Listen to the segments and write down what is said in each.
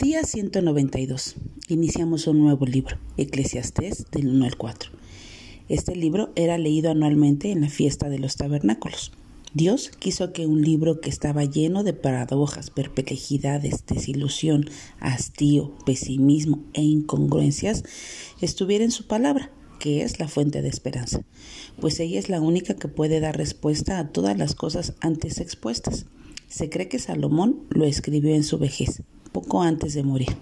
Día 192. Iniciamos un nuevo libro, Eclesiastés del 1 al 4. Este libro era leído anualmente en la fiesta de los tabernáculos. Dios quiso que un libro que estaba lleno de paradojas, perplejidades, desilusión, hastío, pesimismo e incongruencias estuviera en su palabra, que es la fuente de esperanza, pues ella es la única que puede dar respuesta a todas las cosas antes expuestas. Se cree que Salomón lo escribió en su vejez, poco antes de morir.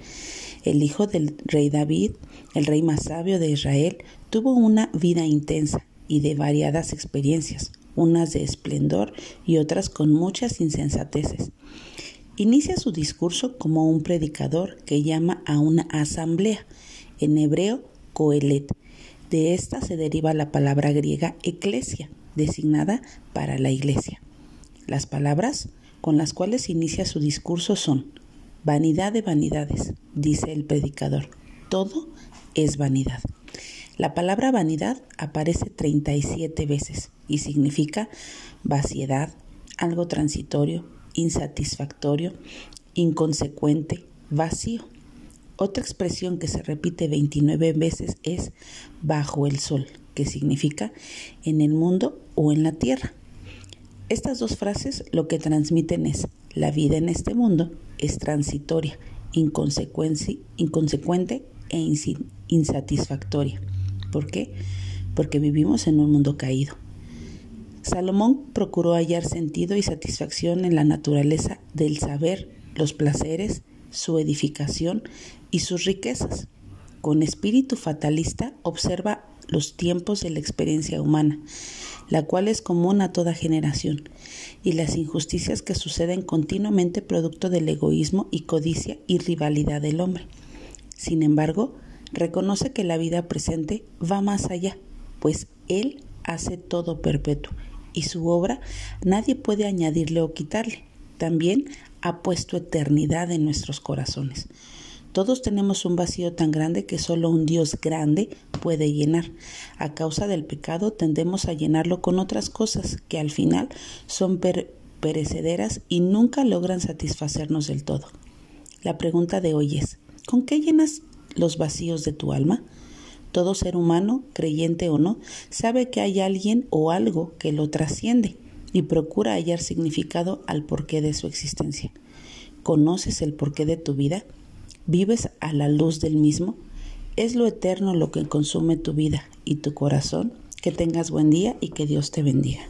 El hijo del rey David, el rey más sabio de Israel, tuvo una vida intensa y de variadas experiencias, unas de esplendor y otras con muchas insensateces. Inicia su discurso como un predicador que llama a una asamblea, en hebreo coelet. De esta se deriva la palabra griega eclesia, designada para la iglesia. Las palabras con las cuales inicia su discurso son Vanidad de vanidades, dice el predicador. Todo es vanidad. La palabra vanidad aparece 37 veces y significa vaciedad, algo transitorio, insatisfactorio, inconsecuente, vacío. Otra expresión que se repite 29 veces es bajo el sol, que significa en el mundo o en la tierra. Estas dos frases lo que transmiten es la vida en este mundo es transitoria, inconsecuente e insatisfactoria. ¿Por qué? Porque vivimos en un mundo caído. Salomón procuró hallar sentido y satisfacción en la naturaleza del saber, los placeres, su edificación y sus riquezas. Con espíritu fatalista observa los tiempos de la experiencia humana, la cual es común a toda generación, y las injusticias que suceden continuamente producto del egoísmo y codicia y rivalidad del hombre. Sin embargo, reconoce que la vida presente va más allá, pues Él hace todo perpetuo, y su obra nadie puede añadirle o quitarle. También ha puesto eternidad en nuestros corazones. Todos tenemos un vacío tan grande que solo un Dios grande puede llenar. A causa del pecado tendemos a llenarlo con otras cosas que al final son perecederas y nunca logran satisfacernos del todo. La pregunta de hoy es, ¿con qué llenas los vacíos de tu alma? Todo ser humano, creyente o no, sabe que hay alguien o algo que lo trasciende y procura hallar significado al porqué de su existencia. ¿Conoces el porqué de tu vida? ¿Vives a la luz del mismo? Es lo eterno lo que consume tu vida y tu corazón. Que tengas buen día y que Dios te bendiga.